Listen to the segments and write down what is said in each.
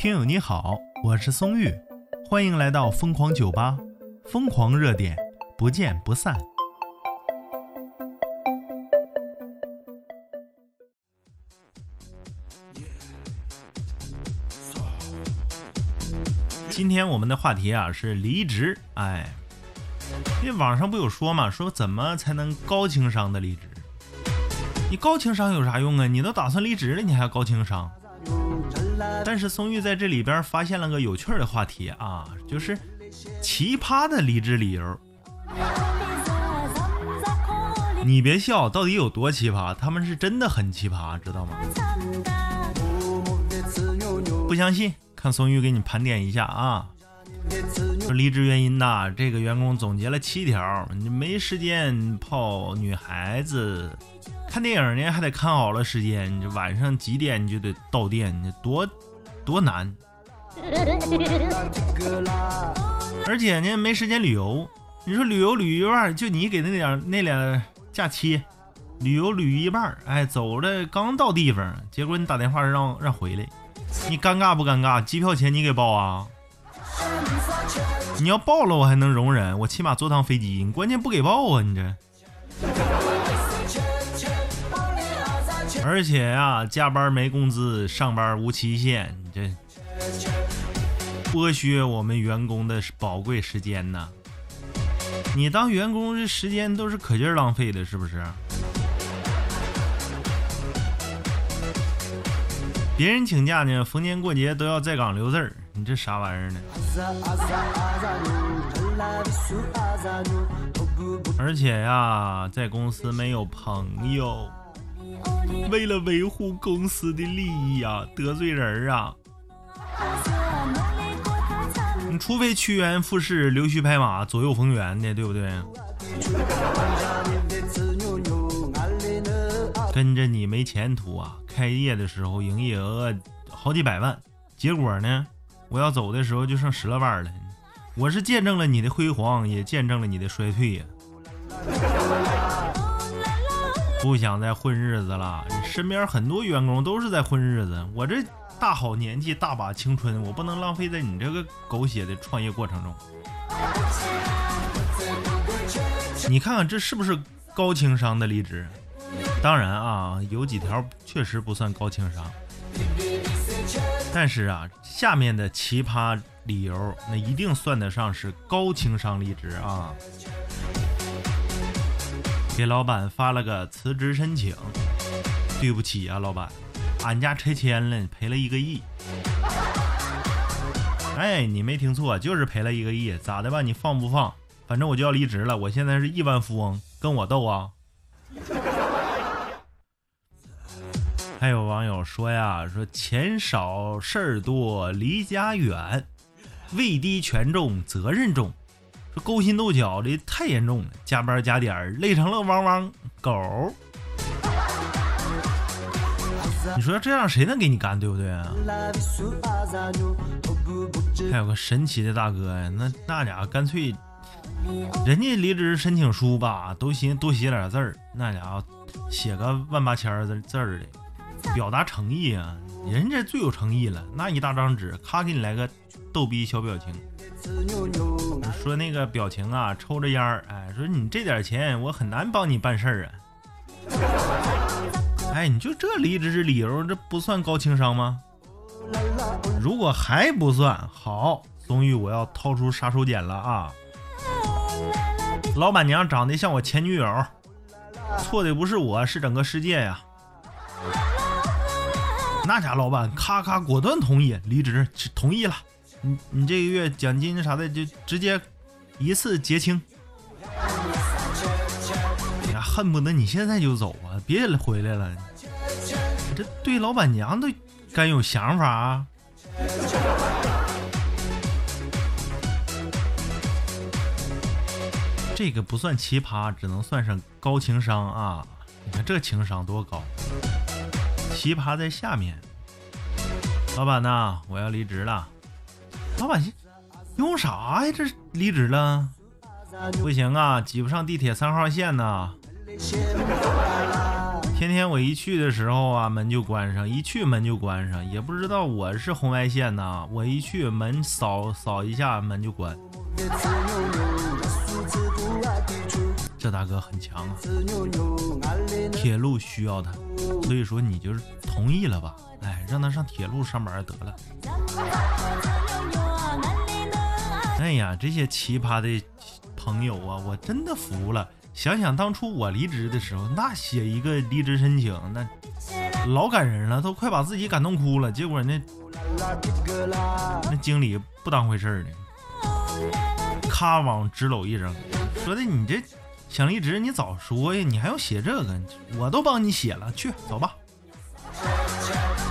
听友你好，我是松玉，欢迎来到疯狂酒吧，疯狂热点，不见不散。今天我们的话题啊是离职，哎，因为网上不有说嘛，说怎么才能高情商的离职？你高情商有啥用啊？你都打算离职了，你还要高情商？但是松玉在这里边发现了个有趣的话题啊，就是奇葩的离职理由。你别笑，到底有多奇葩？他们是真的很奇葩，知道吗？不相信，看松玉给你盘点一下啊。离职原因呐，这个员工总结了七条：你没时间泡女孩子。看电影呢，还得看好了时间，你这晚上几点你就得到店，你多多难。而且呢，没时间旅游。你说旅游旅一半，就你给那点那俩假期，旅游旅一半，哎，走了刚到地方，结果你打电话让让回来，你尴尬不尴尬？机票钱你给报啊？你要报了我还能容忍，我起码坐趟飞机，你关键不给报啊，你这。而且呀，加班没工资，上班无期限，你这剥削我们员工的宝贵时间呢。你当员工这时间都是可劲儿浪费的，是不是？别人请假呢，逢年过节都要在岗留字儿，你这啥玩意儿呢？而且呀，在公司没有朋友。为了维护公司的利益啊，得罪人啊！你除非趋炎附势、溜须拍马、左右逢源的，对不对？跟着你没前途啊！开业的时候营业额好几百万，结果呢，我要走的时候就剩十来万了。我是见证了你的辉煌，也见证了你的衰退呀！不想再混日子了，你身边很多员工都是在混日子。我这大好年纪，大把青春，我不能浪费在你这个狗血的创业过程中。你看看这是不是高情商的离职？当然啊，有几条确实不算高情商，但是啊，下面的奇葩理由那一定算得上是高情商离职啊。给老板发了个辞职申请，对不起啊，老板，俺家拆迁了，赔了一个亿。哎，你没听错，就是赔了一个亿，咋的吧？你放不放？反正我就要离职了，我现在是亿万富翁，跟我斗啊！还有网友说呀，说钱少事儿多，离家远，位低权重，责任重。说勾心斗角的太严重了，加班加点累成了汪汪狗。你说这样谁能给你干，对不对啊？还有个神奇的大哥呀，那那家伙干脆，人家离职申请书吧，都寻多写点字儿，那家伙写个万八千字字儿的，表达诚意啊。人家最有诚意了，那一大张纸，咔给你来个逗逼小表情。说那个表情啊，抽着烟儿，哎，说你这点钱我很难帮你办事儿啊。哎，你就这离职理由，这不算高情商吗？如果还不算好，松玉我要掏出杀手锏了啊！老板娘长得像我前女友，错的不是我，是整个世界呀。那家老板咔咔果断同意离职，同意了。你你这个月奖金啥的就直接一次结清，哎呀，恨不得你现在就走啊，别回来了。这对老板娘都该有想法啊？这个不算奇葩，只能算上高情商啊！你看这情商多高？奇葩在下面。老板呐，我要离职了。老板，用啥呀？这离职了？不行啊，挤不上地铁三号线呢。天天我一去的时候啊，门就关上，一去门就关上，也不知道我是红外线呐，我一去门扫扫一下门就关。这大哥很强啊，铁路需要他，所以说你就是同意了吧？哎，让他上铁路上班得了。哎呀，这些奇葩的朋友啊，我真的服了。想想当初我离职的时候，那写一个离职申请，那老感人了，都快把自己感动哭了。结果那那经理不当回事儿呢，咔往纸篓一扔，说的你这想离职，你早说呀，你还要写这个，我都帮你写了，去走吧。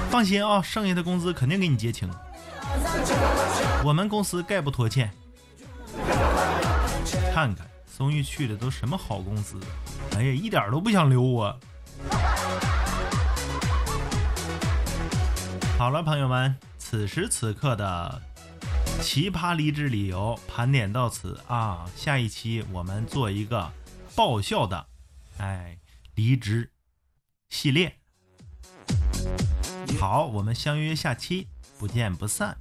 放心啊，剩下的工资肯定给你结清。我们公司概不拖欠。看看。松玉去的都什么好公司？哎呀，一点都不想留我。好了，朋友们，此时此刻的奇葩离职理由盘点到此啊，下一期我们做一个爆笑的，哎，离职系列。好，我们相约下期，不见不散。